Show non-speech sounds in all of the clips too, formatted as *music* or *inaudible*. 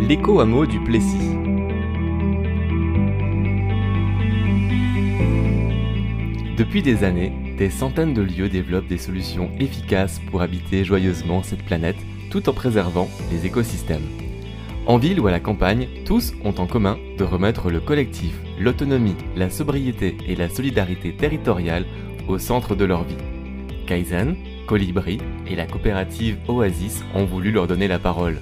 l'éco-hameau du Plessis. Depuis des années, des centaines de lieux développent des solutions efficaces pour habiter joyeusement cette planète tout en préservant les écosystèmes. En ville ou à la campagne, tous ont en commun de remettre le collectif, l'autonomie, la sobriété et la solidarité territoriale au centre de leur vie. Kaizen, Colibri et la coopérative Oasis ont voulu leur donner la parole.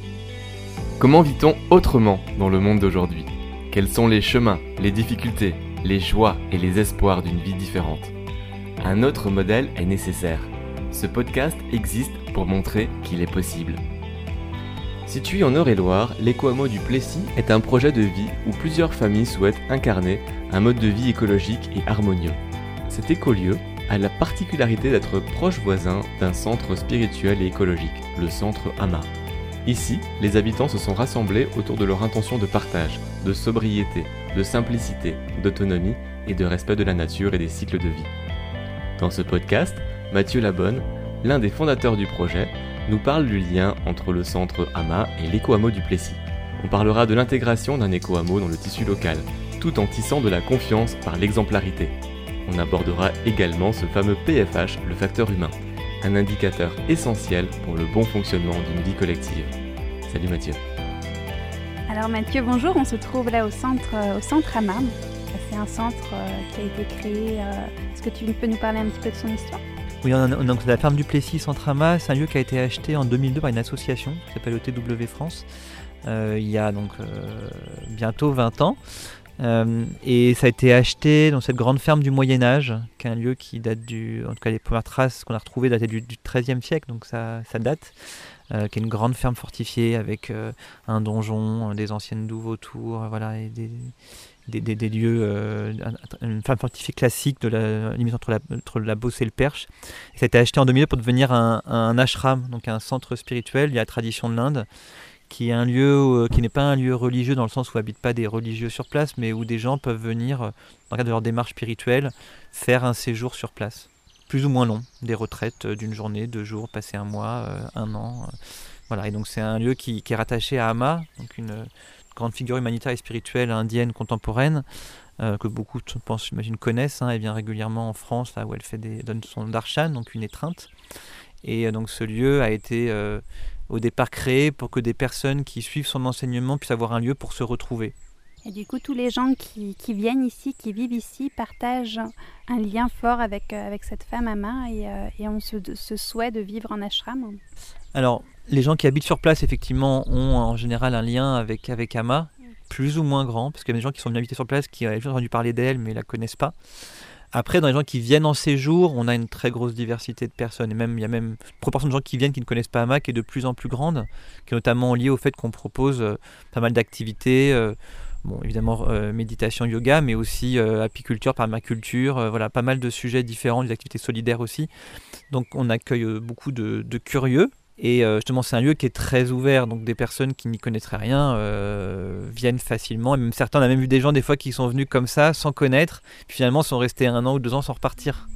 Comment vit-on autrement dans le monde d'aujourd'hui? Quels sont les chemins, les difficultés, les joies et les espoirs d'une vie différente? Un autre modèle est nécessaire. Ce podcast existe pour montrer qu'il est possible. Situé en Eure-et-Loire, l'éco-hameau du Plessis est un projet de vie où plusieurs familles souhaitent incarner un mode de vie écologique et harmonieux. Cet écolieu a la particularité d'être proche voisin d'un centre spirituel et écologique, le centre Ama. Ici, les habitants se sont rassemblés autour de leur intention de partage, de sobriété, de simplicité, d'autonomie et de respect de la nature et des cycles de vie. Dans ce podcast, Mathieu Labonne, l'un des fondateurs du projet, nous parle du lien entre le centre AMA et l'éco-hameau du Plessis. On parlera de l'intégration d'un éco-hameau dans le tissu local, tout en tissant de la confiance par l'exemplarité. On abordera également ce fameux PFH, le facteur humain, un indicateur essentiel pour le bon fonctionnement d'une vie collective. Salut Mathieu. Alors Mathieu, bonjour, on se trouve là au centre, au centre AMA. C'est un centre euh, qui a été créé. euh, Est-ce que tu peux nous parler un petit peu de son histoire? Oui, on a- donc la ferme du Plessis Centrama, c'est un lieu qui a été acheté en 2002 par une association qui s'appelle ETW France, euh, il y a donc euh, bientôt 20 ans. Euh, et ça a été acheté dans cette grande ferme du Moyen Âge, qui est un lieu qui date du, en tout cas les premières traces qu'on a retrouvées dataient du, XIIIe siècle, donc ça, date, euh, qui est une grande ferme fortifiée avec euh, un donjon, euh, des anciennes douves autour, voilà, et des, lieux, un- une ferme fortifiée classique de la limite entre la, entre Beauce et le Perche. Et ça a été acheté en 2002 pour devenir un, un ashram, donc un centre spirituel. Y a la tradition de l'Inde, qui est un lieu euh, qui n'est pas un lieu religieux dans le sens où habitent pas des religieux sur place, mais où des gens peuvent venir, euh, dans le cadre de leur démarche spirituelle, faire un séjour sur place, plus ou moins long, des retraites euh, d'une journée, deux jours, passer un mois, un an. voilà, et donc c'est un lieu qui, est rattaché à Ama, donc une grande figure humanitaire et spirituelle indienne contemporaine, que beaucoup, je pense, connaissent. hein. elle vient régulièrement en France, là où elle fait des, donne son darshan, donc une étreinte. Et donc ce lieu a été au départ créé pour que des personnes qui suivent son enseignement puissent avoir un lieu pour se retrouver. Et du coup, tous les gens qui, qui viennent ici, qui vivent ici, partagent un lien fort avec, euh, avec cette femme Ama et, euh, et ont ce, ce souhait de vivre en ashram. Alors, les gens qui habitent sur place, effectivement, ont en général un lien avec, avec Ama, plus ou moins grand, parce qu'il y a des gens qui sont venus habiter sur place qui ont déjà entendu parler d'elle, mais la connaissent pas. Après, dans les gens qui viennent en séjour, on a une très grosse diversité de personnes. Et même, il y a même une proportion de gens qui viennent qui ne connaissent pas Ama qui est de plus en plus grande, qui est notamment liée au fait qu'on propose euh, pas mal d'activités. euh, bon, évidemment, euh, méditation, yoga, mais aussi apiculture, permaculture, voilà, pas mal de sujets différents, des activités solidaires aussi. Donc, on accueille beaucoup de curieux. Et euh, justement, c'est un lieu qui est très ouvert, donc des personnes qui n'y connaîtraient rien euh, viennent facilement. Et même certains, on a même vu des gens des fois qui sont venus comme ça, sans connaître, puis finalement sont restés un an ou deux ans sans repartir.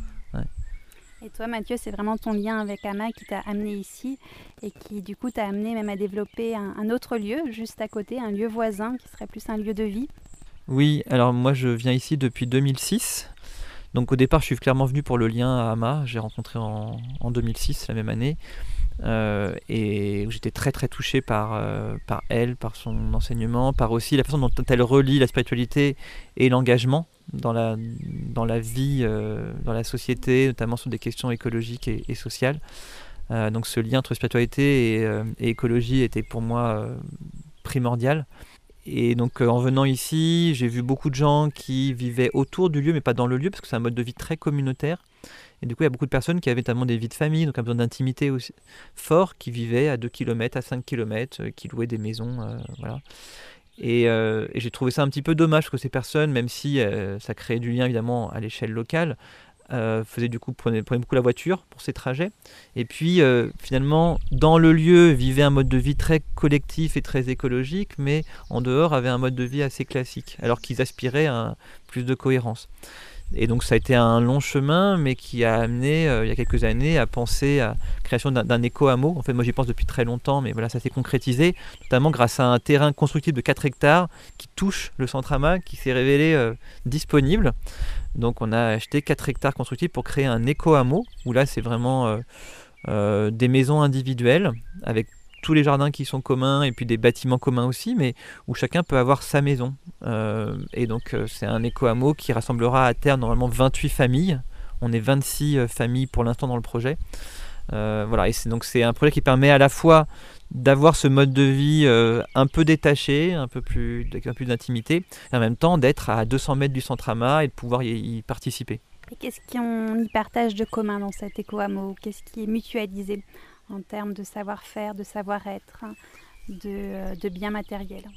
Et toi, Mathieu, c'est vraiment ton lien avec Ama qui t'a amené ici et qui, du coup, t'a amené même à développer un, un autre lieu juste à côté, un lieu voisin qui serait plus un lieu de vie? Oui, alors moi je viens ici depuis 2006. Donc au départ, je suis clairement venu pour le lien à Ama. J'ai rencontré en, en 2006, la même année. Euh, et j'étais très très touché par, euh, par elle, par son enseignement, par aussi la façon dont elle relie la spiritualité et l'engagement dans la, dans la vie, euh, dans la société, notamment sur des questions écologiques et, sociales. Donc ce lien entre spiritualité et, écologie était pour moi primordial. Et donc en venant ici, j'ai vu beaucoup de gens qui vivaient autour du lieu, mais pas dans le lieu, parce que c'est un mode de vie très communautaire. Et du coup, il y a beaucoup de personnes qui avaient notamment des vies de famille, donc un besoin d'intimité aussi fort, qui vivaient à 2 km, à 5 km, qui louaient des maisons. euh, voilà. Et, euh, et j'ai trouvé ça un petit peu dommage que ces personnes, même si euh, ça créait du lien évidemment à l'échelle locale, euh, faisaient du coup prenaient, prenaient beaucoup la voiture pour ces trajets. Et puis euh, finalement, dans le lieu, vivaient un mode de vie très collectif et très écologique, mais en dehors avaient un mode de vie assez classique, alors qu'ils aspiraient à plus de cohérence. Et donc ça a été un long chemin, mais qui a amené il y a quelques années à penser à la création d'un éco-hameau. En fait, moi j'y pense depuis très longtemps, mais voilà, ça s'est concrétisé, notamment grâce à un terrain constructible de 4 hectares qui touche le centre Ama, qui s'est révélé disponible. Donc on a acheté 4 hectares constructibles pour créer un éco-hameau, où là c'est vraiment des maisons individuelles avec tous les jardins qui sont communs et puis des bâtiments communs aussi, mais où chacun peut avoir sa maison. Euh, et donc euh, c'est un éco-hameau qui rassemblera à terme normalement 28 familles. On est 26 euh, familles pour l'instant dans le projet. voilà, et c'est donc c'est un projet qui permet à la fois d'avoir ce mode de vie un peu détaché, un peu plus, un peu d'intimité, et en même temps d'être à 200 mètres du centre Ama et de pouvoir y, participer. Et qu'est-ce qu'on y partage de commun dans cet éco-hameau? Qu'est-ce qui est mutualisé? En termes de savoir-faire, de savoir-être, de, de biens matériels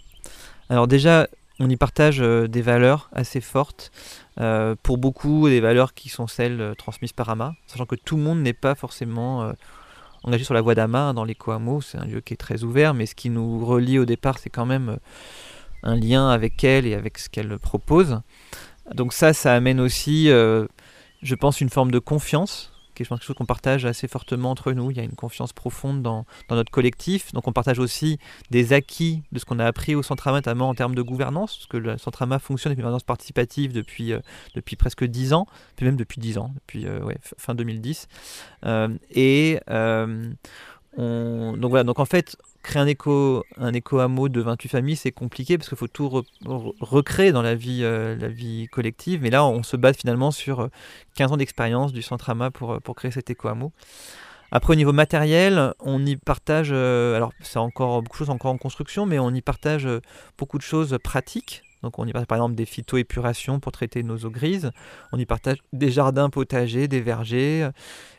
Alors déjà, on y partage euh, des valeurs assez fortes. Euh, pour beaucoup, des valeurs qui sont celles euh, transmises par Ama, sachant que tout le monde n'est pas forcément engagé sur la voie d'Ama dans les Coamo. C'est un lieu qui est très ouvert, mais ce qui nous relie au départ, c'est quand même un lien avec elle et avec ce qu'elle propose. Donc ça, ça amène aussi, je pense, une forme de confiance quelque chose qu'on partage assez fortement entre nous. Il y a une confiance profonde dans, notre collectif. Donc on partage aussi des acquis de ce qu'on a appris au Centrama, notamment en termes de gouvernance, parce que le Centrama fonctionne avec une gouvernance participative depuis, euh, depuis presque 10 ans, puis même depuis 10 ans, depuis euh, fin 2010. Euh, et on, donc voilà, donc en fait, créer un éco, un éco hameau de 28 familles, c'est compliqué parce qu'il faut tout recréer dans la vie, euh, la vie collective. Mais là, on se base finalement sur 15 euh, ans d'expérience du centre AMA pour, euh, pour créer cet éco hameau. Après, au niveau matériel, on y partage, alors c'est encore beaucoup de choses encore en construction, mais on y partage beaucoup de choses pratiques. Donc on y partage par exemple des phytoépurations pour traiter nos eaux grises. On y partage des jardins potagers, des vergers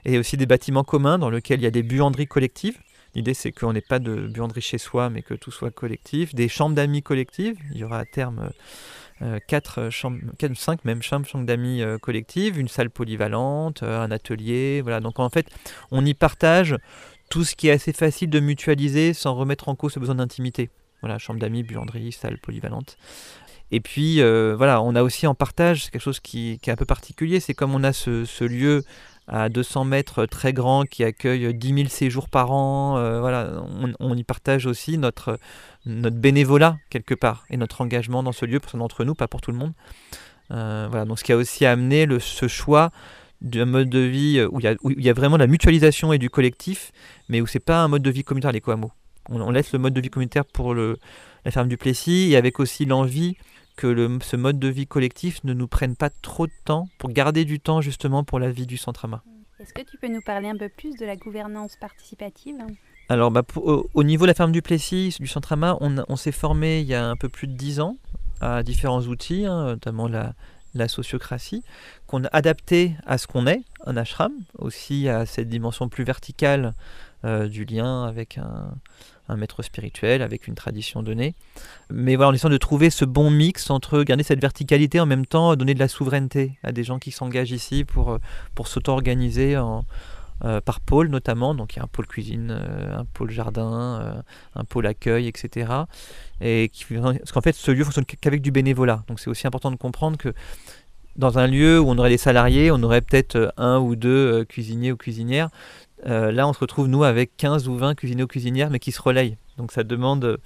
et aussi des bâtiments communs dans lesquels il y a des buanderies collectives. L'idée, c'est qu'on n'ait pas de buanderie chez soi, mais que tout soit collectif. Des chambres d'amis collectives. Il y aura à terme euh, 4 chambres, 4, 5 même chambres, chambres d'amis euh, collectives, une salle polyvalente, euh, un atelier. Voilà. Donc en fait, on y partage tout ce qui est assez facile de mutualiser sans remettre en cause ce besoin d'intimité. Voilà, chambre d'amis, buanderie, salle polyvalente. Et puis, euh, voilà, on a aussi en partage, quelque chose qui, est un peu particulier, c'est comme on a ce, lieu à 200 mètres très grand qui accueille 10 000 séjours par an. Euh, voilà, on, y partage aussi notre, notre bénévolat quelque part et notre engagement dans ce lieu pour certains d'entre nous, pas pour tout le monde. Euh, voilà, donc ce qui a aussi amené ce choix d'un mode de vie où il, y a, où il y a vraiment la mutualisation et du collectif, mais où c'est pas un mode de vie communautaire les on, on, laisse le mode de vie communautaire pour la ferme du Plessis et avec aussi l'envie que le, ce mode de vie collectif ne nous prenne pas trop de temps pour garder du temps justement pour la vie du centre AMA. Est-ce que tu peux nous parler un peu plus de la gouvernance participative? Alors bah, au, niveau de la ferme du Plessis, du centre AMA, on, on s'est formé il y a un peu plus de dix ans à différents outils, hein, notamment la, la sociocratie, qu'on a adapté à ce qu'on est, un ashram, aussi à cette dimension plus verticale euh, du lien avec un, un maître spirituel avec une tradition donnée. Mais voilà, en essayant de trouver ce bon mix entre garder cette verticalité en même temps donner de la souveraineté à des gens qui s'engagent ici pour, euh, pour s'auto-organiser euh, par pôle notamment. Donc il y a un pôle cuisine, euh, un pôle jardin, un pôle accueil, etc. Et qui, parce qu'en fait, ce lieu fonctionne qu'avec du bénévolat. Donc c'est aussi important de comprendre que dans un lieu où on aurait des salariés, on aurait peut-être un ou deux cuisiniers ou cuisinières. Euh, là, on se retrouve, nous, avec 15 ou 20 cuisiniers ou cuisinières, mais qui se relayent. Donc ça demande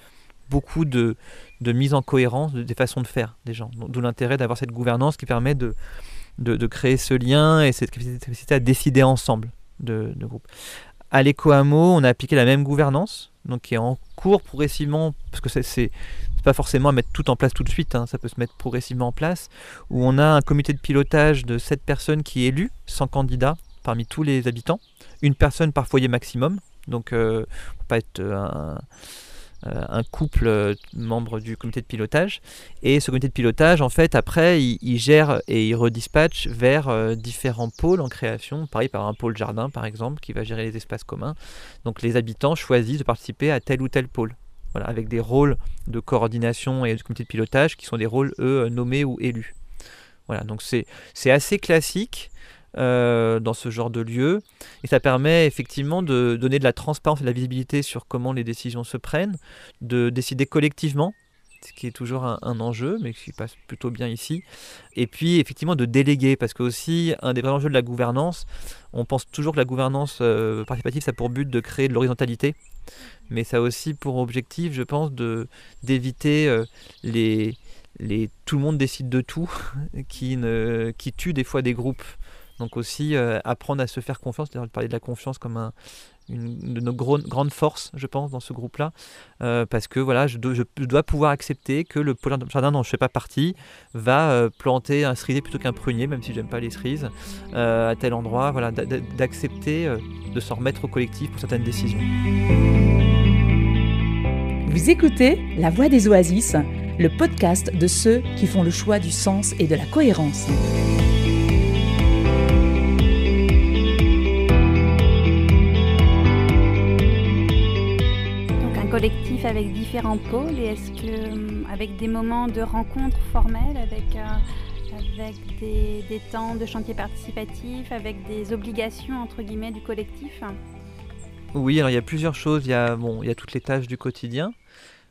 beaucoup de, mise en cohérence des façons de faire des gens. D'où l'intérêt d'avoir cette gouvernance qui permet de, de, créer ce lien et cette capacité à décider ensemble de, de groupe. À l'EcoAmo, on a appliqué la même gouvernance, donc qui est en cours progressivement, parce que c'est pas forcément à mettre tout en place tout de suite, hein, ça peut se mettre progressivement en place, où on a un comité de pilotage de 7 personnes qui est élu, 100 candidats parmi tous les habitants, une personne par foyer maximum. Donc, euh, pas être euh, un, euh, un couple membre du comité de pilotage. Et ce comité de pilotage, en fait, après, il, gère et il redispatche vers différents pôles en création. Pareil, par un pôle jardin, par exemple, qui va gérer les espaces communs. Donc, les habitants choisissent de participer à tel ou tel pôle. Avec des rôles de coordination et de comité de pilotage qui sont des rôles, eux, nommés ou élus. Voilà, donc c'est assez classique. Euh, dans ce genre de lieu. Et ça permet effectivement de donner de la transparence et de la visibilité sur comment les décisions se prennent, de décider collectivement ce qui est toujours un, enjeu, mais qui passe plutôt bien ici. Et puis effectivement de déléguer, parce que aussi un des vrais enjeux de la gouvernance, on pense toujours que la gouvernance euh, participative, ça a pour but de créer de l'horizontalité, mais ça a aussi pour objectif, je pense, de d'éviter euh, les, les tout le monde décide de tout, *laughs* qui, ne, qui tue des fois des groupes. Donc aussi euh, apprendre à se faire confiance, c'est-à-dire parler de la confiance comme un, une de nos grandes forces, je pense, dans ce groupe-là, euh, parce que voilà, je, dois pouvoir accepter que le jardin dont je ne fais pas partie va euh, planter un cerisier plutôt qu'un prunier, même si j'aime pas les cerises, à tel endroit, voilà, d'accepter de s'en remettre au collectif pour certaines décisions. Vous écoutez La Voix des Oasis, le podcast de ceux qui font le choix du sens et de la cohérence. Avec différents pôles et est-ce que hum, avec des moments de rencontres formelles, avec, euh, avec des, temps de chantier participatif, avec des obligations entre guillemets du collectif? Oui, alors il y a plusieurs choses. Il y a, bon, il y a toutes les tâches du quotidien.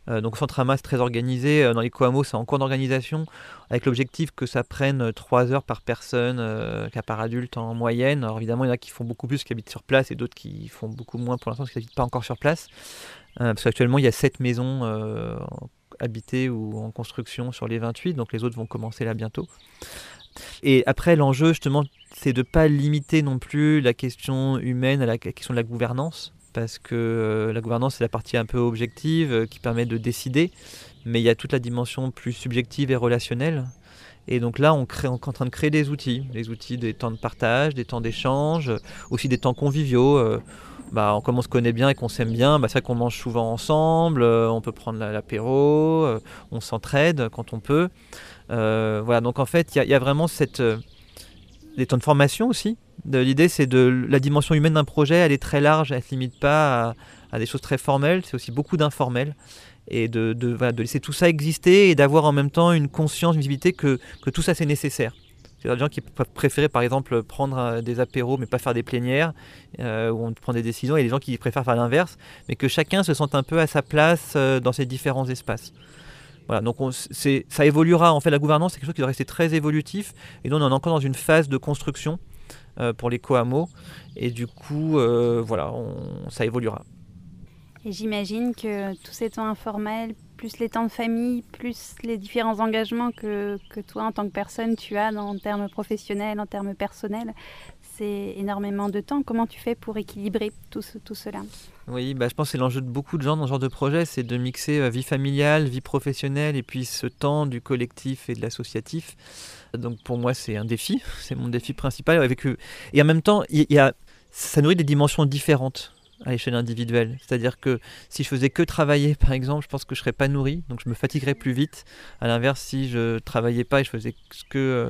Euh, donc Centre Amas très organisé. Euh, dans les Coamo, c'est en cours d'organisation, avec l'objectif que ça prenne 3 heures par personne, qu'à par adulte en moyenne. Alors évidemment, il y en a qui font beaucoup plus, qui habitent sur place, et d'autres qui font beaucoup moins pour l'instant, parce qu'ils n'habitent pas encore sur place. Euh, parce qu'actuellement, il y a 7 maisons euh, habitées ou en construction sur les 28, donc les autres vont commencer là bientôt. Et après, l'enjeu, justement, c'est de ne pas limiter non plus la question humaine à la question de la gouvernance, parce que euh, la gouvernance, c'est la partie un peu objective qui permet de décider, mais il y a toute la dimension plus subjective et relationnelle. Et donc là, on, est en train de créer des outils, des outils des temps de partage, des temps d'échange, aussi des temps conviviaux. Bah, comme on se connaît bien et qu'on s'aime bien, bah, c'est vrai qu'on mange souvent ensemble, euh, on peut prendre l'apéro, euh, on s'entraide quand on peut. Euh, voilà, donc en fait, il y, a vraiment cette, des temps de formation aussi. L'idée, c'est de la dimension humaine d'un projet, elle est très large, elle ne se limite pas à, des choses très formelles, c'est aussi beaucoup d'informels. Et de, de, laisser tout ça exister et d'avoir en même temps une conscience, une visibilité que, que tout ça c'est nécessaire. Il y a des gens qui peuvent par exemple prendre euh, des apéros mais pas faire des plénières euh, où on prend des décisions et des gens qui préfèrent faire l'inverse, mais que chacun se sente un peu à sa place euh, dans ces différents espaces. Voilà, donc ça évoluera. En fait, la gouvernance, c'est quelque chose qui doit rester très évolutif. Et nous, on est encore dans une phase de construction pour les coamos. Et du coup, voilà, ça évoluera. Et j'imagine que tous ces temps informels plus les temps de famille, plus les différents engagements que, que toi, en tant que personne, tu as en termes professionnels, en termes personnels, c'est énormément de temps. Comment tu fais pour équilibrer tout, cela? Oui, bah, je pense que c'est l'enjeu de beaucoup de gens dans ce genre de projet, c'est de mixer euh, vie familiale, vie professionnelle et puis ce temps du collectif et de l'associatif. Donc pour moi, c'est un défi, c'est mon défi principal. Avec, et en même temps, y a, ça nourrit des dimensions différentes à l'échelle individuelle. C'est-à-dire que si je faisais que travailler, par exemple, je pense que je serais pas nourri, donc je me fatiguerais plus vite. À l'inverse, si je travaillais pas et je faisais que euh,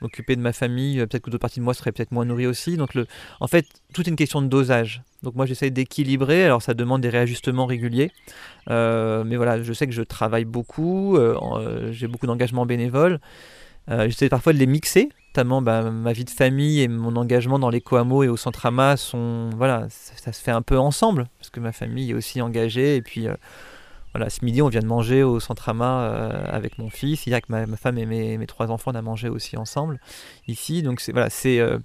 m'occuper de ma famille, euh, peut-être que d'autres parties de moi seraient peut-être moins nourries aussi. Donc, le, en fait, tout est une question de dosage. Donc moi, j'essaie d'équilibrer. Alors, ça demande des réajustements réguliers. Euh, mais voilà, je sais que je travaille beaucoup, j'ai beaucoup d'engagement bénévole. J'essaie parfois de les mixer notamment bah, ma vie de famille et mon engagement dans les Coamo et au Centre Ama sont voilà ça, se fait un peu ensemble parce que ma famille est aussi engagée et puis euh, voilà ce midi on vient de manger au Centre Ama euh, avec mon fils. Il y a que ma, femme et mes, trois enfants on a mangé aussi ensemble ici. Donc c'est voilà c'est euh,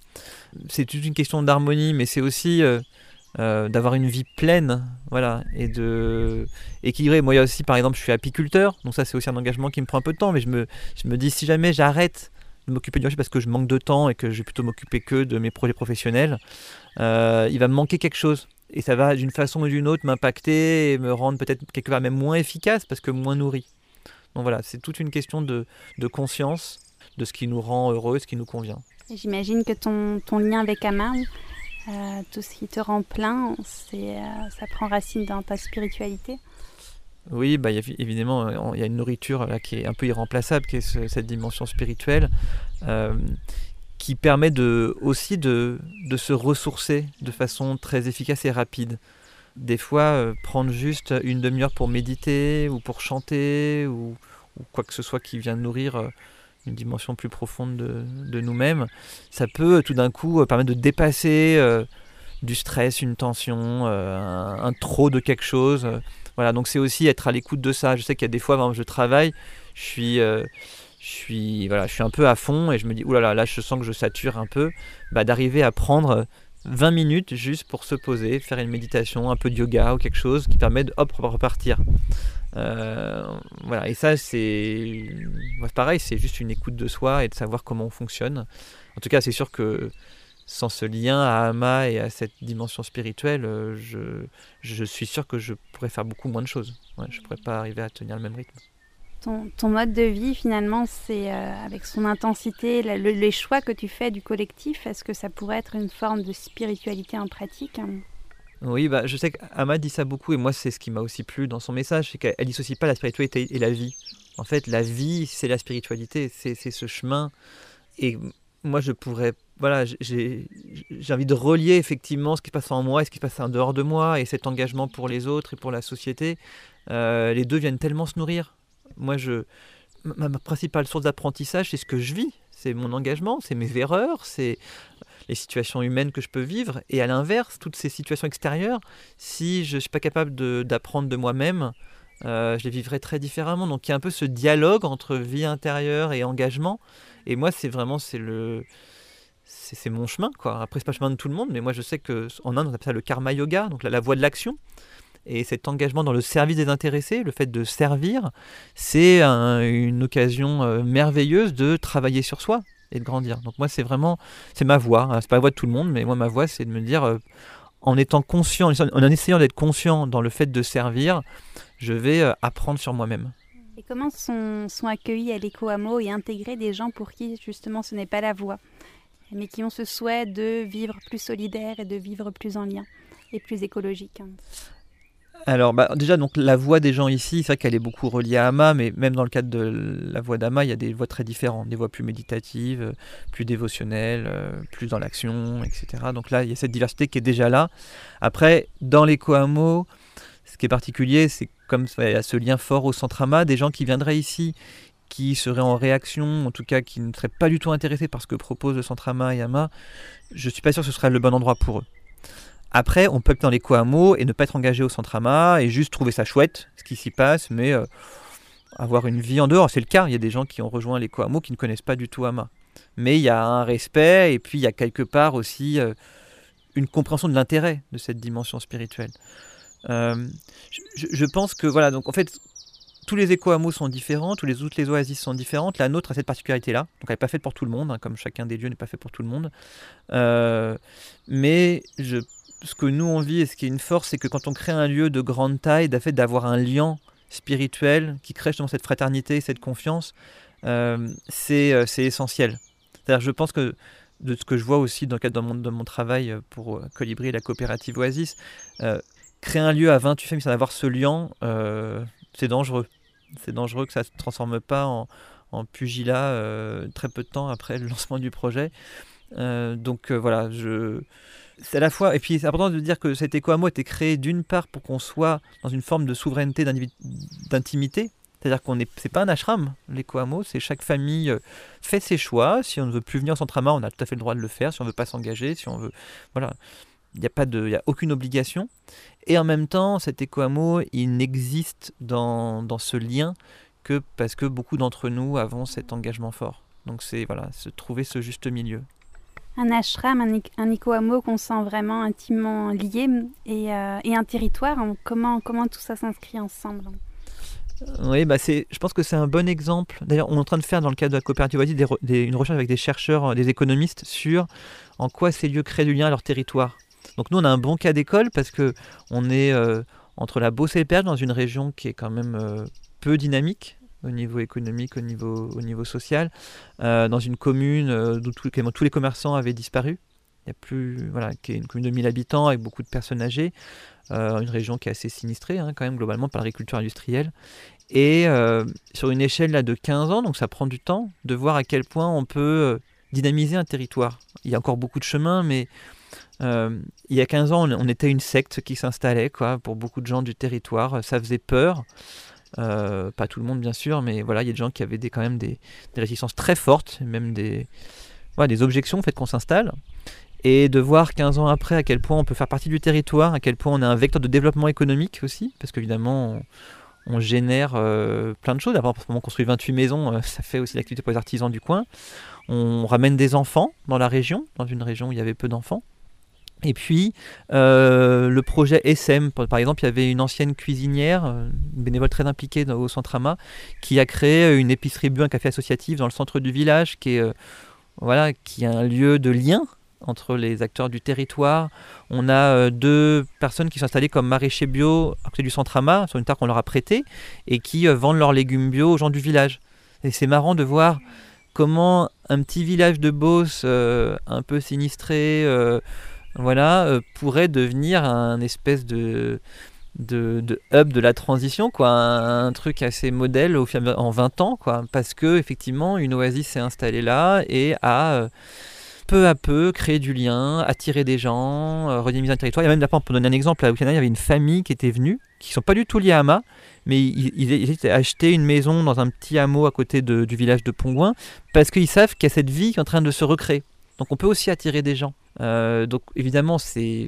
c'est toute une question d'harmonie mais c'est aussi d'avoir une vie pleine voilà et de équilibrer moi il y a aussi par exemple je suis apiculteur donc ça c'est aussi un engagement qui me prend un peu de temps mais je me, je me dis si jamais j'arrête de m'occuper du parce que je manque de temps et que je vais plutôt m'occuper que de mes projets professionnels, euh, il va me manquer quelque chose. Et ça va d'une façon ou d'une autre m'impacter et me rendre peut-être quelque part même moins efficace parce que moins nourri. Donc voilà, c'est toute une question de, de, conscience de ce qui nous rend heureux, ce qui nous convient. J'imagine que ton, ton, lien avec Amar, euh, tout ce qui te rend plein, euh, ça prend racine dans ta spiritualité. Oui, bah, évidemment, euh, il y a une nourriture là, qui est un peu irremplaçable, qui est cette dimension spirituelle, qui permet aussi de, se ressourcer de façon très efficace et rapide. Des fois, prendre juste une demi-heure pour méditer ou pour chanter ou, quoi que ce soit qui vient nourrir une dimension plus profonde de, nous-mêmes, ça peut tout d'un coup permettre de dépasser du stress, une tension, un, trop de quelque chose. voilà, donc c'est aussi être à l'écoute de ça. Je sais qu'il y a des fois, quand je travaille, je suis, je suis, voilà, je suis un peu à fond et je me dis, oulala, là, là, je sens que je sature un peu. Bah, D'arriver à prendre 20 minutes juste pour se poser, faire une méditation, un peu de yoga ou quelque chose qui permet de hop, repartir. Euh, voilà, et ça c'est pareil, c'est juste une écoute de soi et de savoir comment on fonctionne. En tout cas, c'est sûr que sans ce lien à Ama et à cette dimension spirituelle, euh, je, je suis sûr que je pourrais faire beaucoup moins de choses. je ne pourrais pas arriver à tenir le même rythme. Ton, mode de vie, finalement, c'est euh, avec son intensité, les choix que tu fais du collectif, est-ce que ça pourrait être une forme de spiritualité en pratique hein? Oui, bah, je sais qu'Ama dit ça beaucoup, et moi, c'est ce qui m'a aussi plu dans son message, c'est qu'elle dissocie pas la spiritualité et la vie. En fait, la vie, c'est la spiritualité, c'est ce chemin. Et moi, je pourrais. Voilà, j'ai envie de relier effectivement ce qui se passe en moi et ce qui se passe en dehors de moi, et cet engagement pour les autres et pour la société. Euh, les deux viennent tellement se nourrir moi, je, ma, principale source d'apprentissage, c'est ce que je vis. C'est mon engagement, c'est mes erreurs, c'est les situations humaines que je peux vivre. Et à l'inverse, toutes ces situations extérieures, si je ne suis pas capable d'apprendre de, moi-même, euh, je les vivrai très différemment. Donc il y a un peu ce dialogue entre vie intérieure et engagement. Et moi, c'est vraiment c'est le c'est mon chemin quoi. Après c'est pas le chemin de tout le monde, mais moi je sais que en Inde on appelle ça le karma yoga, donc la, voie de l'action. Et cet engagement dans le service des intéressés, le fait de servir, c'est une occasion euh, merveilleuse de travailler sur soi et de grandir. Donc moi, c'est vraiment, c'est ma voix. Hein. C'est pas la voix de tout le monde, mais moi, ma voix, c'est de me dire, euh, en étant conscient, en essayant d'être conscient dans le fait de servir, je vais euh, apprendre sur moi-même. Et comment sont, sont accueillis à l'éco-hameau et intégrés des gens pour qui justement ce n'est pas la voie, mais qui ont ce souhait de vivre plus solidaire et de vivre plus en lien et plus écologique hein alors, bah, déjà, donc la voix des gens ici, c'est vrai qu'elle est beaucoup reliée à Ama, mais même dans le cadre de la voix d'Ama, il y a des voix très différentes, des voix plus méditatives, euh, plus dévotionnelles, euh, plus dans l'action, etc. Donc là, il y a cette diversité qui est déjà là. Après, dans les Coamo, ce qui est particulier, c'est comme il y a ce lien fort au centre Ama, des gens qui viendraient ici, qui seraient en réaction, en tout cas qui ne seraient pas du tout intéressés par ce que propose le centre Ama et Ama, je ne suis pas sûr que ce serait le bon endroit pour eux. Après, on peut être dans les Coamo et ne pas être engagé au centre AMA et juste trouver ça chouette, ce qui s'y passe, mais euh, avoir une vie en dehors. C'est le cas, il y a des gens qui ont rejoint les Coamo qui ne connaissent pas du tout AMA. Mais il y a un respect et puis il y a quelque part aussi euh, une compréhension de l'intérêt de cette dimension spirituelle. Euh, je, pense que voilà, donc en fait, tous les éco-hameaux sont différents, tous les toutes les oasis sont différentes. La nôtre a cette particularité-là. Donc elle n'est pas faite pour tout le monde, hein, comme chacun des lieux n'est pas fait pour tout le monde. mais je ce que nous on vit et ce qui est une force, c'est que quand on crée un lieu de grande taille, d'avoir un lien spirituel qui crée justement cette fraternité, cette confiance, euh, euh, c'est essentiel. je pense que de ce que je vois aussi dans le cadre de mon, travail pour Colibri et la coopérative Oasis, euh, créer un lieu à 28 familles sans avoir ce lien, c'est dangereux. C'est dangereux que ça ne se transforme pas en, en pugilat très peu de temps après le *laughs* lancement du projet. donc voilà, je c'est à la fois, et puis c'est important de dire que cet éco-hameau a été créé d'une part pour qu'on soit dans une forme de souveraineté, d'intimité, c'est-à-dire qu'on n'est, c'est pas un ashram, l'éco-hameau, c'est chaque famille euh, fait ses choix. Si on ne veut plus venir en centre on a tout à fait le droit de le faire. Si on ne veut pas s'engager, si on veut, voilà, il n'y a pas de, il a aucune obligation. Et en même temps, cet éco-hameau, il n'existe dans, dans ce lien que parce que beaucoup d'entre nous avons cet engagement fort. Donc c'est voilà, se trouver ce juste milieu un ashram, un, un qu'on sent vraiment intimement lié et, euh, un territoire. Comment, tout ça s'inscrit ensemble oui, bah je pense que c'est un bon exemple. D'ailleurs, on est en train de faire dans le cadre de la coopérative une recherche avec des chercheurs, des économistes sur en quoi ces lieux créent du lien à leur territoire. Donc nous, on a un bon cas d'école parce que on est euh, entre la Beauce et le Perche dans une région qui est quand même euh, peu dynamique au niveau économique, au niveau, au niveau social, euh, dans une commune euh, où tous, tous les commerçants avaient disparu. Il y a plus, voilà, qui est une commune de 1000 habitants avec beaucoup de personnes âgées, euh, une région qui est assez sinistrée hein, quand même globalement par l'agriculture industrielle. Et sur une échelle là, de 15 ans, donc ça prend du temps de voir à quel point on peut dynamiser un territoire. Il y a encore beaucoup de chemin, mais il y a 15 ans, on, on était une secte qui s'installait quoi, pour beaucoup de gens du territoire. Ça faisait peur. Euh, pas tout le monde bien sûr, mais voilà, il y a des gens qui avaient quand même des, des réticences très fortes, même des, des objections au fait qu'on s'installe. et de voir 15 ans après à quel point on peut faire partie du territoire, à quel point on est un vecteur de développement économique aussi, parce qu'évidemment, on, génère euh, plein de choses. D'abord, on construit 28 maisons, euh, ça fait aussi l'activité pour les artisans du coin. On ramène des enfants dans la région, dans une région où il y avait peu d'enfants. Et puis, euh, le projet SM, par exemple, il y avait une ancienne cuisinière, une bénévole très impliquée au Centre Ama, qui a créé une épicerie bu, un café associatif dans le centre du village, qui est, voilà, qui est un lieu de lien entre les acteurs du territoire. On a euh, deux personnes qui sont installées comme maraîchers bio à côté du centre Ama, sur une terre qu'on leur a prêtée, et qui euh, vendent leurs légumes bio aux gens du village. Et c'est marrant de voir comment un petit village de Beauce, euh, un peu sinistré, voilà, pourrait devenir un espèce de, de, hub de la transition, quoi, un, truc assez modèle en 20 ans, quoi, parce que effectivement une oasis s'est installée là et a peu à peu créer du lien, attirer des gens, euh, un territoire. Il y a même, pour donner un exemple, à Canada, il y avait une famille qui était venue, qui ne sont pas du tout liés à Ama, mais ils, étaient acheté une maison dans un petit hameau à côté du village de Pongouin, parce qu'ils savent qu'il y a cette vie qui est en train de se recréer. Donc on peut aussi attirer des gens. Euh, donc évidemment, c'est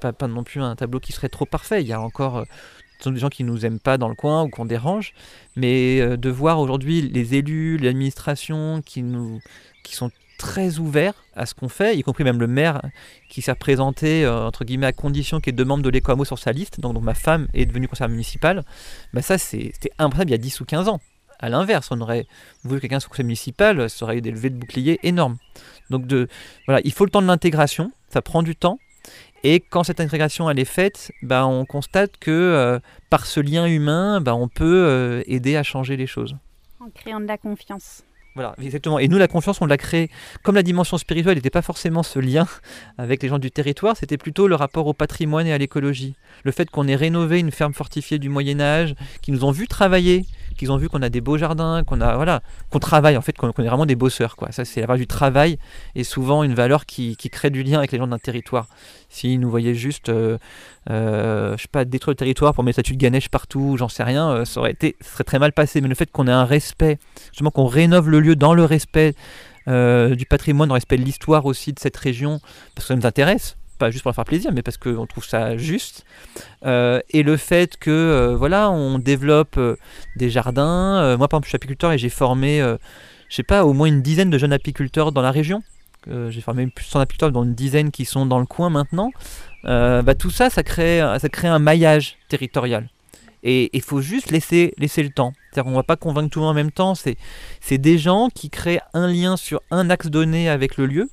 pas, pas, non plus un tableau qui serait trop parfait. Il y a encore euh, des gens qui nous aiment pas dans le coin ou qu'on dérange, mais euh, de voir aujourd'hui les élus, l'administration qui qui sont très ouvert à ce qu'on fait, y compris même le maire qui s'est représenté euh, entre guillemets à condition qu'il y ait deux membres de l'ECOAMO sur sa liste, donc, ma femme est devenue conseillère municipale, bah ça c'était impensable il y a 10 ou 15 ans. À l'inverse, on aurait voulu quelqu'un sur le conseil municipal, ça aurait eu des levées de boucliers énormes. Donc de, voilà, il faut le temps de l'intégration, ça prend du temps, et quand cette intégration elle est faite, bah, on constate que euh, par ce lien humain, bah, on peut euh, aider à changer les choses. En créant de la confiance. Voilà, exactement. Et nous, la confiance, on l'a créée. Comme la dimension spirituelle n'était pas forcément ce lien *laughs* avec les gens du territoire, c'était plutôt le rapport au patrimoine et à l'écologie. Le fait qu'on ait rénové une ferme fortifiée du Moyen Âge, qui nous ont vu travailler, qu'ils ont vu qu'on a des beaux jardins, qu'on a voilà, qu'on travaille en fait, qu'on est vraiment des bosseurs. Ça c'est la valeur du travail et souvent une valeur qui, crée du lien avec les gens d'un territoire. Si nous voyaient juste, euh, euh, sais pas, détruire le territoire pour mettre statue de Ganesh partout, j'en sais rien, euh, ça aurait été, serait très mal passé. Mais le fait qu'on ait un respect, justement qu'on rénove le lieu dans le respect du patrimoine, dans le respect de l'histoire aussi de cette région, parce que ça nous intéresse pas juste pour faire plaisir, mais parce qu'on trouve ça juste. Euh, et le fait que euh, voilà, on développe euh, des jardins. moi, par exemple, je suis apiculteur et j'ai formé, je sais pas, au moins une dizaine de jeunes apiculteurs dans la région. j'ai formé plus de 100 apiculteurs, dont une dizaine qui sont dans le coin maintenant. bah, tout ça, ça crée, ça crée un maillage territorial. Et il faut juste laisser, laisser le temps. C'est-à-dire ne va pas convaincre tout le monde en même temps. C'est des gens qui créent un lien sur un axe donné avec le lieu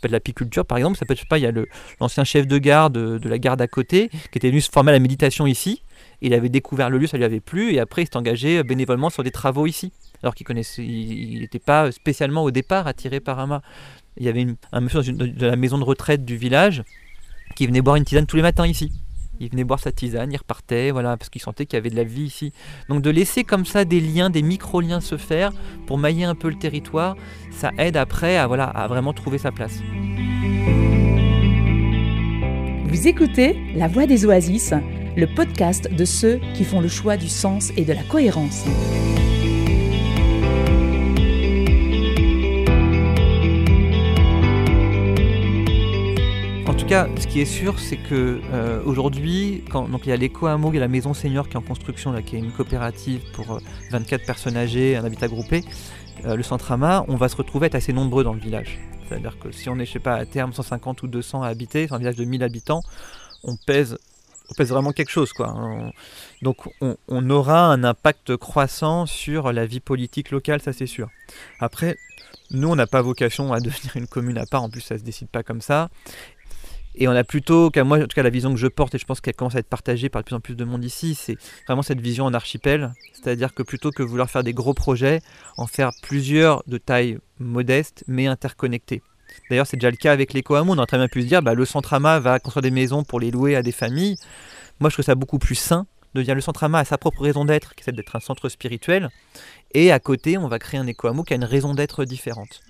peut être l'apiculture par exemple, ça peut être, pas, il y a l'ancien chef de garde de, la garde à côté qui était venu se former à la méditation ici, il avait découvert le lieu, ça lui avait plu, et après il s'est engagé bénévolement sur des travaux ici, alors qu'il connaissait, il n'était pas spécialement au départ attiré par Ama. Il y avait un monsieur de la maison de retraite du village qui venait boire une tisane tous les matins ici il venait boire sa tisane, il repartait, voilà, parce qu'il sentait qu'il y avait de la vie ici. Donc de laisser comme ça des liens, des micro-liens se faire pour mailler un peu le territoire, ça aide après à, à vraiment trouver sa place. Vous écoutez La Voix des Oasis, le podcast de ceux qui font le choix du sens et de la cohérence. Ce qui est sûr, c'est que euh, aujourd'hui, donc il y a l'éco hameau, il y a la maison senior qui est en construction, là, qui est une coopérative pour 24 euh, personnes âgées, un habitat groupé. Euh, le centre Ama, on va se retrouver être assez nombreux dans le village. C'est-à-dire que si on est, je sais pas, à terme 150 ou 200 à habiter, c'est un village de 1000 habitants, on pèse, on pèse vraiment quelque chose, quoi. donc on, on, aura un impact croissant sur la vie politique locale, ça c'est sûr. Après, nous, on n'a pas vocation à *laughs* devenir une commune à part, en plus ça se décide pas comme ça. Et on a plutôt, moi, en tout cas la vision que je porte, et je pense qu'elle commence à être partagée par de plus en plus de monde ici, c'est vraiment cette vision en archipel. C'est-à-dire que plutôt que vouloir faire des gros projets, en faire plusieurs de taille modeste, mais interconnectés. D'ailleurs, c'est déjà le cas avec léco On aurait très bien pu se dire, bah, le Centrama va construire des maisons pour les louer à des familles. Moi, je trouve ça beaucoup plus sain de dire le Centrama a sa propre raison d'être, qui est celle d'être un centre spirituel. Et à côté, on va créer un éco qui a une raison d'être différente.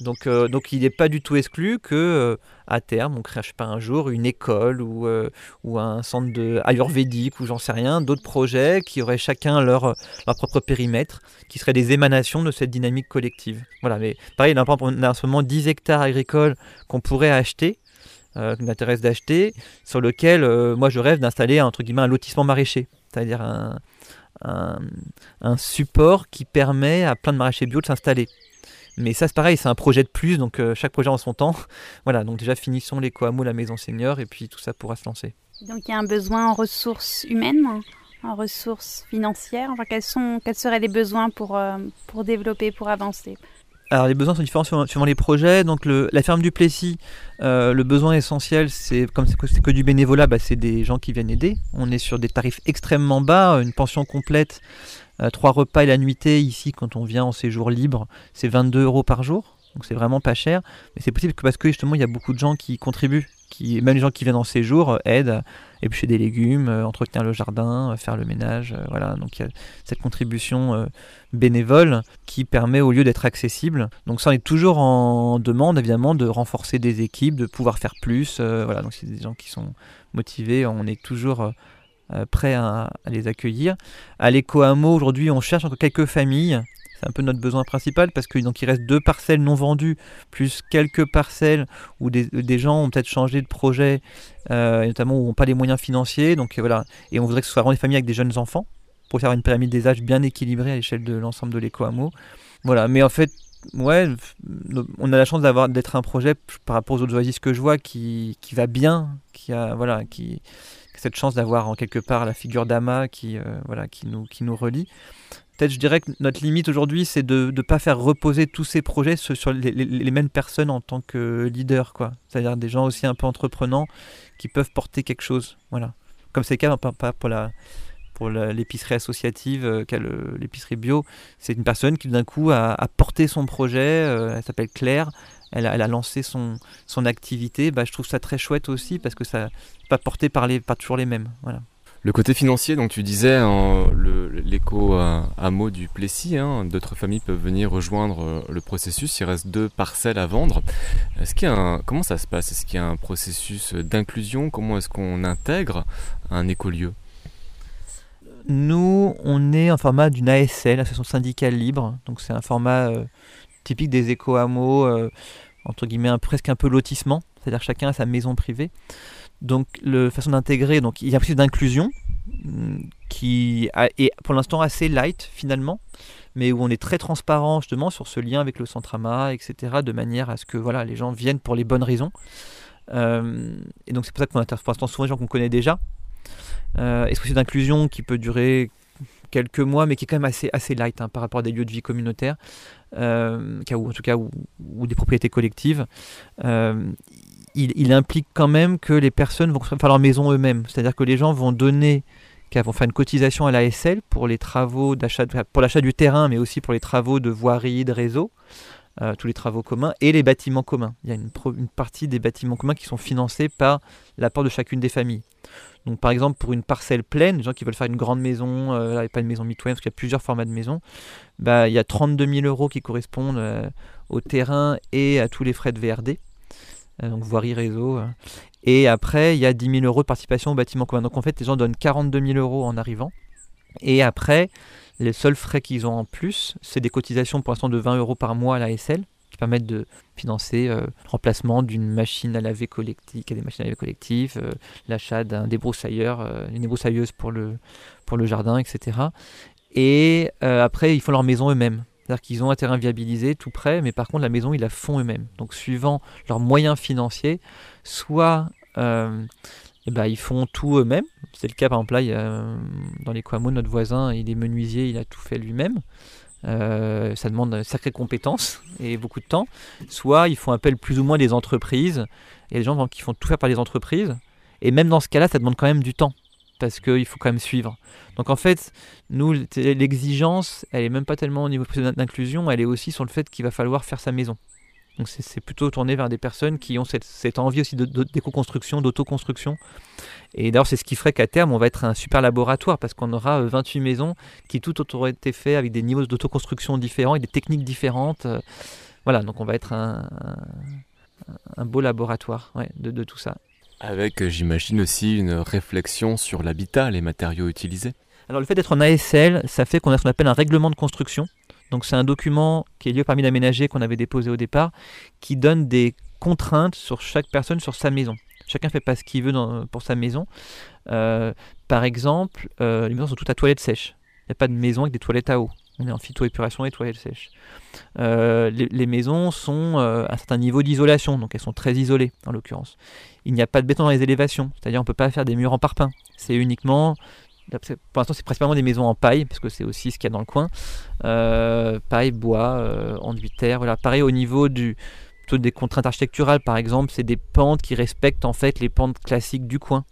Donc, euh, donc il n'est pas du tout exclu que euh, à terme, on crée pas un jour une école ou, euh, ou un centre de ayurvédique ou j'en sais rien, d'autres projets qui auraient chacun leur, propre périmètre, qui seraient des émanations de cette dynamique collective. Voilà, mais pareil, on a en ce moment 10 hectares agricoles qu'on pourrait acheter, qui m'intéresse d'acheter, sur lequel moi je rêve d'installer entre guillemets un lotissement maraîcher, c'est-à-dire un, un, un support qui permet à plein de maraîchers bio de s'installer. Mais ça, c'est pareil, c'est un projet de plus, donc euh, chaque projet en son temps. *laughs* voilà, donc déjà finissons les Coamo, la maison senior, et puis tout ça pourra se lancer. Donc il y a un besoin en ressources humaines, en ressources financières. Enfin, quels, sont, quels seraient les besoins pour, euh, pour développer, pour avancer? Alors les besoins sont différents suivant, les projets. Donc le, la ferme du Plessis, euh, le besoin essentiel, c'est comme c'est que, que, du bénévolat, bah, c'est des gens qui viennent aider. On est sur des tarifs extrêmement bas, une pension complète trois repas et la nuitée ici quand on vient en séjour libre, c'est 22 euros par jour. Donc c'est vraiment pas cher. Mais c'est possible que parce que justement il y a beaucoup de gens qui contribuent. Même les gens qui viennent en séjour euh, aident à éplucher des légumes, euh, entretenir le jardin, faire le ménage. voilà, donc il y a cette contribution bénévole qui permet au lieu d'être accessible. Donc ça on est toujours en demande évidemment de renforcer des équipes, de pouvoir faire plus. voilà, donc c'est des gens qui sont motivés. On est toujours euh, prêts à, les accueillir. À l'éco-hameau, aujourd'hui, on cherche encore quelques familles. C'est un peu notre besoin principal parce qu'il reste deux parcelles non vendues, plus quelques parcelles où des, gens ont peut-être changé de projet, euh, notamment où n'ont pas les moyens financiers. Donc voilà. Et on voudrait que ce soit vraiment des familles avec des jeunes enfants pour faire une pyramide des âges bien équilibrée à l'échelle de l'ensemble de l'éco-hameau. Voilà. Mais en fait, ouais, on a la chance d'être un projet par rapport aux autres oasis que je vois qui, qui va bien, qui a voilà, qui cette chance d'avoir en quelque part la figure d'Ama qui, euh, voilà, qui, nous, qui nous relie. Peut-être je dirais que notre limite aujourd'hui, c'est de ne pas faire reposer tous ces projets sur les, mêmes personnes en tant que leader. quoi. C'est-à-dire des gens aussi un peu entreprenants qui peuvent porter quelque chose. Voilà. Comme c'est le cas pas pour la pour l'épicerie associative, euh, l'épicerie bio, c'est une personne qui d'un coup a, porté son projet, euh, elle s'appelle Claire, elle a, lancé son, son activité, bah, je trouve ça très chouette aussi parce que ça n'est pas porté par les, pas toujours les mêmes. Voilà. Le côté financier, donc tu disais, l'écho hameau du Plessis, hein, d'autres familles peuvent venir rejoindre euh, le processus, il reste deux parcelles à vendre. Est-ce qu'il y a comment ça se passe? Est-ce qu'il y a un processus d'inclusion? Comment est-ce qu'on intègre un écolieu? Nous, on est en format d'une ASL, Association syndicale libre, donc c'est un format euh, typique des éco-hameaux, euh, entre guillemets, presque un peu lotissement, c'est-à-dire chacun a sa maison privée. Donc, la façon d'intégrer, donc il y a plus d'inclusion mm, qui est pour l'instant assez light finalement, mais où on est très transparent justement sur ce lien avec le centre AMA, etc., de manière à ce que voilà, les gens viennent pour les bonnes raisons. Euh, et donc c'est pour ça qu'on intervient pour l'instant souvent des gens qu'on connaît déjà. Euh, c'est d'inclusion qui peut durer quelques mois, mais qui est quand même assez, assez light hein, par rapport à des lieux de vie communautaires, euh, ou en tout cas, ou, des propriétés collectives. Euh, il, implique quand même que les personnes vont faire leur maison eux-mêmes. C'est-à-dire que les gens vont donner, vont faire une cotisation à l'ASL pour les travaux d'achat, pour l'achat du terrain, mais aussi pour les travaux de voirie, de réseau. Euh, tous les travaux communs et les bâtiments communs. Il y a une, partie des bâtiments communs qui sont financés par l'apport de chacune des familles. Donc par exemple pour une parcelle pleine, les gens qui veulent faire une grande maison, euh, pas une maison mitoyenne parce qu'il y a plusieurs formats de maisons, bah, il y a 32 000 euros qui correspondent euh, au terrain et à tous les frais de VRD, donc voirie réseau. Et après il y a 10 000 euros de participation au bâtiment commun. Donc en fait les gens donnent 42 000 euros en arrivant. Et après les seuls frais qu'ils ont en plus, c'est des cotisations pour l'instant de 20 euros par mois à la SL, qui permettent de financer euh, le remplacement d'une machine à laver collective, euh, l'achat d'un débroussailleur, euh, une débroussailleuse pour le, pour le jardin, etc. Et après, ils font leur maison eux-mêmes. C'est-à-dire qu'ils ont un terrain viabilisé tout près, mais par contre, la maison, ils la font eux-mêmes. Donc, suivant leurs moyens financiers, soit eh ben, ils font tout eux-mêmes. C'est le cas, par exemple, là, a, dans les Quamo, notre voisin, il est menuisier, il a tout fait lui-même. Euh, ça demande une sacrée compétence et beaucoup de temps. Soit ils font appel plus ou moins des entreprises. Il y a des gens qui font tout faire par les entreprises. Et même dans ce cas-là, ça demande quand même du temps. Parce qu'il faut quand même suivre. Donc en fait, nous, l'exigence, elle est même pas tellement au niveau d'inclusion, elle est aussi sur le fait qu'il va falloir faire sa maison. Donc c'est plutôt tourné vers des personnes qui ont cette, envie aussi d'éco-construction, d'autoconstruction. Et d'ailleurs, c'est ce qui ferait qu'à terme, on va être un super laboratoire parce qu'on aura 28 euh, maisons qui toutes auraient été faites avec des niveaux d'autoconstruction différents et des techniques différentes. Euh, Voilà, donc on va être un, un, beau laboratoire de, de tout ça. Avec, j'imagine, aussi une réflexion sur l'habitat, les matériaux utilisés. Alors le fait d'être en ASL, ça fait qu'on a ce qu'on appelle un règlement de construction. Donc c'est un document qui est lié au permis d'aménager qu'on avait déposé au départ, qui donne des contraintes sur chaque personne sur sa maison. Chacun fait pas ce qu'il veut pour sa maison. Euh, par exemple, euh, les maisons sont toutes à toilettes sèches. Il n'y a pas de maison avec des toilettes à eau. On est en phytoépuration et toilettes sèches. Euh, les, maisons sont à un certain niveau d'isolation, donc elles sont très isolées en l'occurrence. Il n'y a pas de béton dans les élévations, c'est-à-dire on ne peut pas faire des murs en parpaing. C'est uniquement pour l'instant, c'est principalement des maisons en paille, parce que c'est aussi ce qu'il y a dans le coin. Euh, paille, bois, euh, enduit terre. Voilà. Pareil au niveau du, des contraintes architecturales, par exemple, c'est des pentes qui respectent en fait les pentes classiques du coin.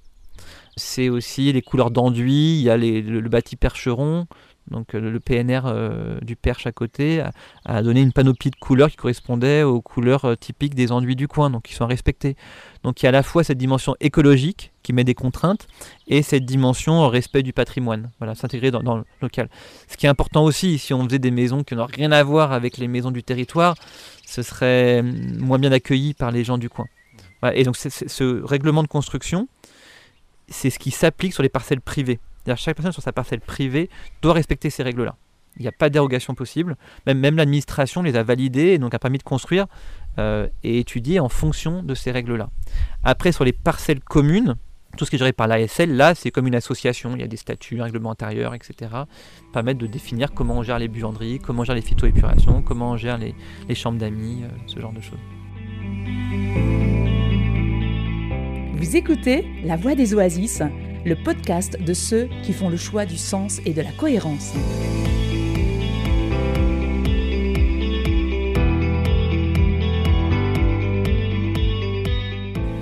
C'est aussi les couleurs d'enduit. Il y a le, bâti percheron, donc euh, le PNR euh, du Perche à côté a, donné une panoplie de couleurs qui correspondait aux couleurs euh, typiques des enduits du coin, donc qui sont respectés. Donc il y a à la fois cette dimension écologique qui met des contraintes et cette dimension respect du patrimoine, voilà, s'intégrer dans, le local. Ce qui est important aussi, si on faisait des maisons qui n'ont rien à voir avec les maisons du territoire, ce serait mm, moins bien accueilli par les gens du coin. et donc ce règlement de construction, c'est ce qui s'applique sur les parcelles privées chaque personne sur sa parcelle privée doit respecter ces règles-là. Il n'y a pas de dérogation possible. Même, l'administration les a validées et donc a permis de construire euh, et étudier en fonction de ces règles-là. Après, sur les parcelles communes, tout ce qui est géré par l'ASL, là, c'est comme une association. Il y a des statuts, un règlement intérieur, etc. Permettent de définir comment on gère les buanderies, comment on gère les phytoépurations, comment on gère les, les chambres d'amis, euh, ce genre de choses. Vous écoutez La Voix des Oasis le podcast de ceux qui font le choix du sens et de la cohérence.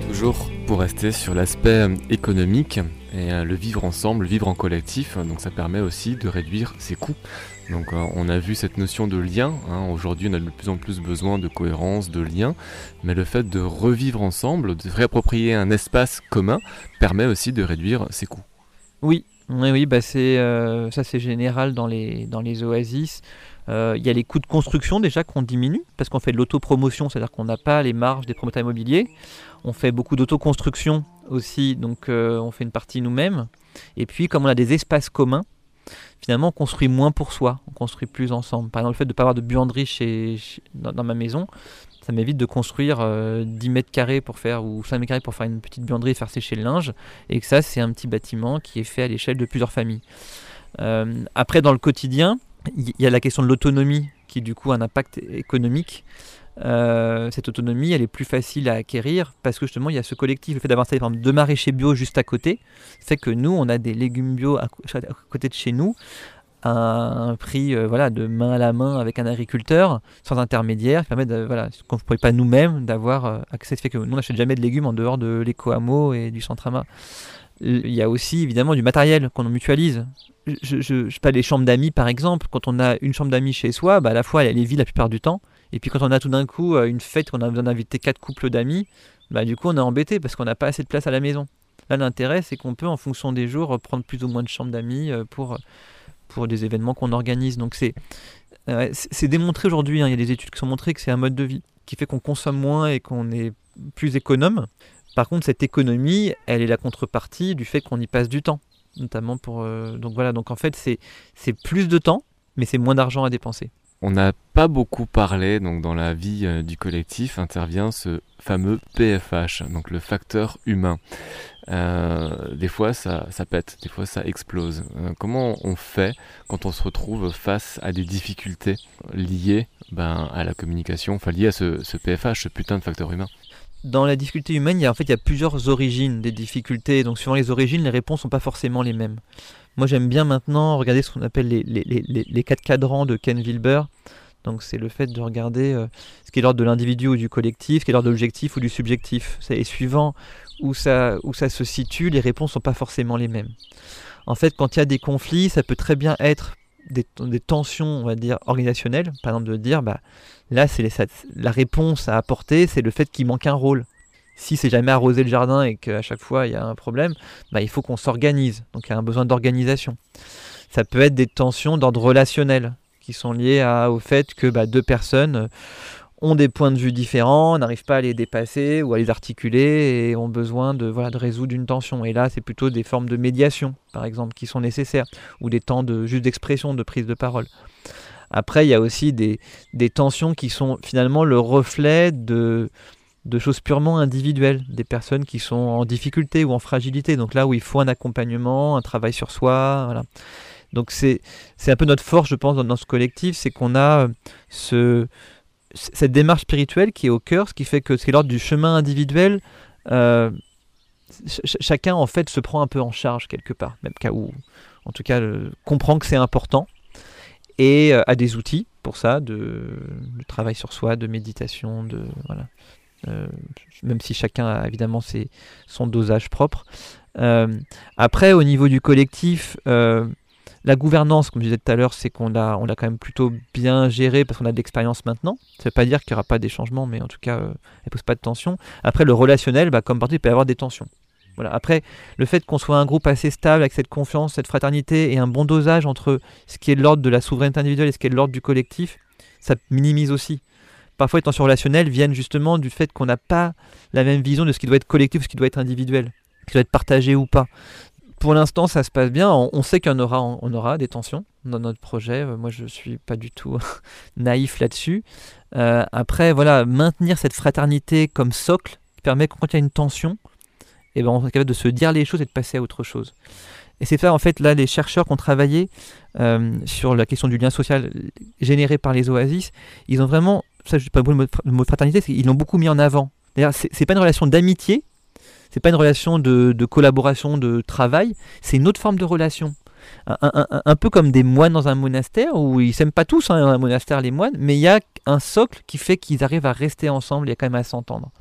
Toujours pour rester sur l'aspect économique et euh, le vivre ensemble, le vivre en collectif, donc ça permet aussi de réduire ses coûts. Donc euh, on a vu cette notion de lien, hein. aujourd'hui on a de plus en plus besoin de cohérence, de lien, mais le fait de revivre ensemble, de réapproprier un espace commun, permet aussi de réduire ses coûts. Oui, oui, bah euh, ça c'est général dans les, dans les oasis. Euh, il y a les coûts de construction déjà qu'on diminue parce qu'on fait de l'autopromotion, c'est-à-dire qu'on n'a pas les marges des promoteurs immobiliers. On fait beaucoup d'autoconstruction aussi, donc on fait une partie nous-mêmes. Et puis comme on a des espaces communs, finalement on construit moins pour soi, on construit plus ensemble. Par exemple, le fait de ne pas avoir de buanderie chez, dans, ma maison, ça m'évite de construire 10 euh, mètres carrés pour faire ou 5 mètres carrés pour faire une petite buanderie et faire sécher le linge, et que ça c'est un petit bâtiment qui est fait à l'échelle de plusieurs familles. Euh, après, dans le quotidien, il y a la question de l'autonomie qui du coup a un impact économique. Euh, cette autonomie, elle est plus facile à acquérir parce que justement, il y a ce collectif, le fait d'avoir par exemple deux maraîchers bio juste à côté, fait que nous, on a des légumes bio à, côté de chez nous à un prix euh, voilà, de main à la main avec un agriculteur, sans intermédiaire, qui permet de, voilà, qu'on ne pourrait pas nous-mêmes d'avoir euh, accès. Ce fait que nous, on n'achète jamais de légumes en dehors de l'éco-hameau et du centre-ama. Il y a aussi évidemment du matériel qu'on mutualise. Je, je, je, pas les chambres d'amis par exemple. Quand on a une chambre d'amis chez soi, bah, à la fois elle est vide la plupart du temps. Et puis quand on a tout d'un coup euh, une fête, on a besoin d'inviter quatre couples d'amis, bah, du coup on est embêté parce qu'on n'a pas assez de place à la maison. Là l'intérêt c'est qu'on peut en fonction des jours prendre plus ou moins de chambres d'amis euh, pour, pour des événements qu'on organise. Donc c'est c'est démontré aujourd'hui, hein. il y a des études qui sont montrées que c'est un mode de vie qui fait qu'on consomme moins et qu'on est plus économe. Par contre, cette économie, elle est la contrepartie du fait qu'on y passe du temps. Euh, donc voilà, donc en fait, c'est plus de temps, mais c'est moins d'argent à dépenser. On n'a pas beaucoup parlé, donc dans la vie euh, du collectif intervient ce fameux PFH, donc le facteur humain. Euh, des fois ça, pète, des fois ça explose. Comment on fait quand on se retrouve face à des difficultés liées ben, à la communication, enfin liées à ce PFH, ce putain de facteur humain? Dans la difficulté humaine, il y a, en fait, il y a plusieurs origines des difficultés. Donc, suivant les origines, les réponses sont pas forcément les mêmes. Moi, j'aime bien maintenant regarder ce qu'on appelle les, les, les, quatre cadrans de Ken Wilber. Donc, c'est le fait de regarder euh, ce qui est l'ordre de l'individu ou du collectif, ce qui est l'ordre de l'objectif ou du subjectif. Et suivant où ça, où ça se situe, les réponses sont pas forcément les mêmes. En fait, quand il y a des conflits, ça peut très bien être des, tensions, on va dire, organisationnelles. Par exemple, de dire, bah, là, c'est la réponse à apporter, c'est le fait qu'il manque un rôle si c'est jamais arrosé le jardin et qu'à chaque fois il y a un problème, bah, il faut qu'on s'organise. Donc il y a un besoin d'organisation. Ça peut être des tensions d'ordre relationnel qui sont liées au fait que bah, deux personnes ont des points de vue différents, n'arrivent pas à les dépasser ou à les articuler et ont besoin de, voilà, de résoudre une tension. Et là, c'est plutôt des formes de médiation, par exemple, qui sont nécessaires, ou des temps de juste d'expression, de prise de parole. Après, il y a aussi des, des tensions qui sont finalement le reflet de, de choses purement individuelles, des personnes qui sont en difficulté ou en fragilité. Donc là où il faut un accompagnement, un travail sur soi. Voilà. Donc c'est un peu notre force, je pense, dans, dans ce collectif, c'est qu'on a ce, cette démarche spirituelle qui est au cœur, ce qui fait que c'est l'ordre du chemin individuel. Euh, chacun en fait se prend un peu en charge quelque part, même cas où, en tout cas, comprend que c'est important et euh, a des outils pour ça, de, travail sur soi, de méditation, de voilà. Euh, même si chacun a évidemment son dosage propre. après, au niveau du collectif, la gouvernance, comme je disais tout à l'heure, c'est qu'on l'a, on l'a quand même plutôt bien géré parce qu'on a de l'expérience maintenant. Ça ne veut pas dire qu'il n'y aura pas des changements, mais en tout cas, euh, elle ne pose pas de tension. Après, le relationnel, bah, comme partout, il peut y avoir des tensions. Voilà. Après, le fait qu'on soit un groupe assez stable, avec cette confiance, cette fraternité et un bon dosage entre ce qui est l'ordre de la souveraineté individuelle et ce qui est l'ordre du collectif, ça minimise aussi. Parfois, les tensions relationnelles viennent justement du fait qu'on n'a pas la même vision de ce qui doit être collectif ou ce qui doit être individuel, ce qui doit être partagé ou pas pour l'instant, ça se passe bien. On, sait en aura, on aura des tensions dans notre projet. Euh, moi, je suis pas du tout *laughs* naïf là-dessus. Euh, après, voilà, maintenir cette fraternité comme socle qui permet que quand il y a une tension, eh ben, on est capable de se dire les choses et de passer à autre chose. Et c'est ça, en fait, là, les chercheurs qui ont travaillé euh, sur la question du lien social généré par les oasis, ils ont vraiment, ça, je pas le mot fraternité, ils l'ont beaucoup mis en avant. D'ailleurs, c'est pas une relation d'amitié, c'est pas une relation de, collaboration, de travail, c'est une autre forme de relation. Un, peu comme des moines dans un monastère où ils s'aiment pas tous hein, dans un monastère les moines, mais il y a un socle qui fait qu'ils arrivent à rester ensemble et quand même à s'entendre.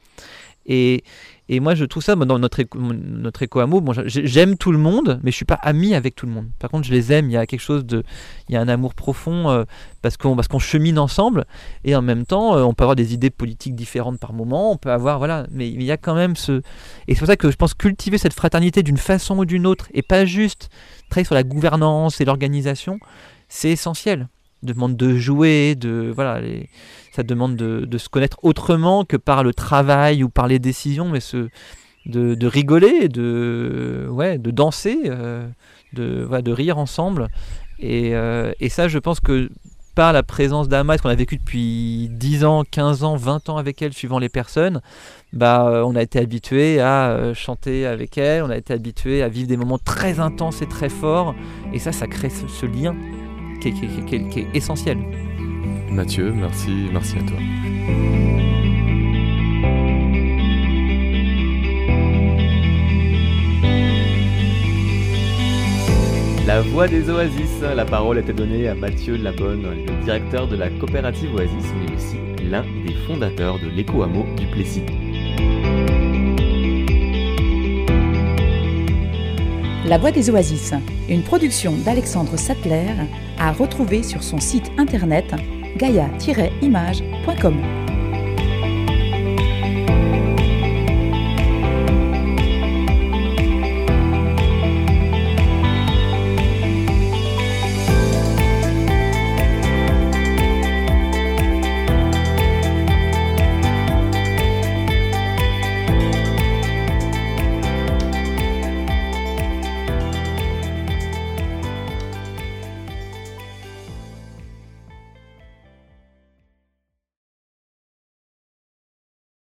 Et, et moi, je trouve ça, dans notre, notre éco-hameau, bon, j'aime tout le monde, mais je suis pas ami avec tout le monde. Par contre, je les aime, il y a quelque chose de. Il y a un amour profond euh, parce qu'on parce qu'on chemine ensemble, et en même temps, euh, on peut avoir des idées politiques différentes par moment, on peut avoir. Voilà, mais il y a quand même ce. Et c'est pour ça que je pense cultiver cette fraternité d'une façon ou d'une autre, et pas juste travailler sur la gouvernance et l'organisation, c'est essentiel demande de jouer, de voilà, ça demande de, se connaître autrement que par le travail ou par les décisions, mais ce, de, rigoler, de ouais, de danser, euh, de de rire ensemble. Euh, et, ça, je pense que par la présence d'Ama, qu'on a vécu depuis 10 ans, 15 ans, 20 ans avec elle, suivant les personnes, bah, euh, on a été habitué à chanter avec elle, on a été habitué à vivre des moments très intenses et très forts. Et ça, ça crée ce lien qui est, essentiel. Mathieu, merci, merci à toi. La voix des oasis, la parole était donnée à Mathieu Labonne, le directeur de la coopérative Oasis, mais aussi l'un des fondateurs de l'éco-hameau du Plessis. La Voix des Oasis, une production d'Alexandre Sattler, à retrouver sur son site internet gaia-image.com.